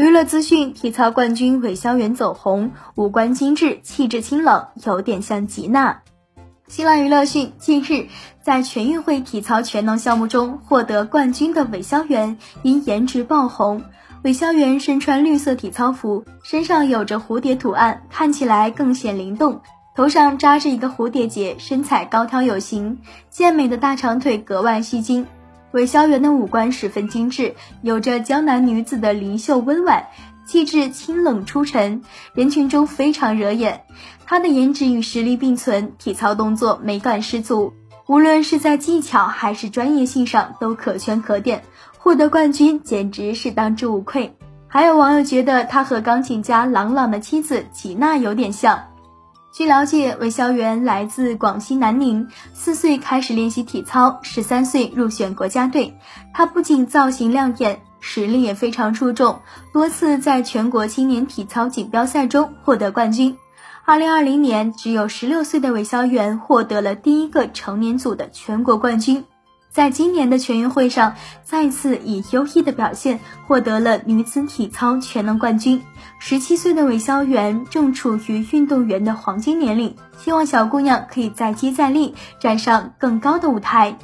娱乐资讯：体操冠军韦潇媛走红，五官精致，气质清冷，有点像吉娜。新浪娱乐讯：近日，在全运会体操全能项目中获得冠军的韦潇媛因颜值爆红。韦潇媛身穿绿色体操服，身上有着蝴蝶图案，看起来更显灵动。头上扎着一个蝴蝶结，身材高挑有型，健美的大长腿格外吸睛。韦潇媛的五官十分精致，有着江南女子的灵秀温婉，气质清冷出尘，人群中非常惹眼。她的颜值与实力并存，体操动作美感十足，无论是在技巧还是专业性上都可圈可点，获得冠军简直是当之无愧。还有网友觉得她和钢琴家郎朗的妻子吉娜有点像。据了解，韦潇媛来自广西南宁，四岁开始练习体操，十三岁入选国家队。他不仅造型亮眼，实力也非常出众，多次在全国青年体操锦标赛中获得冠军。二零二零年，只有十六岁的韦潇媛获得了第一个成年组的全国冠军。在今年的全运会上，再次以优异的表现获得了女子体操全能冠军。十七岁的韦潇媛正处于运动员的黄金年龄，希望小姑娘可以再接再厉，站上更高的舞台。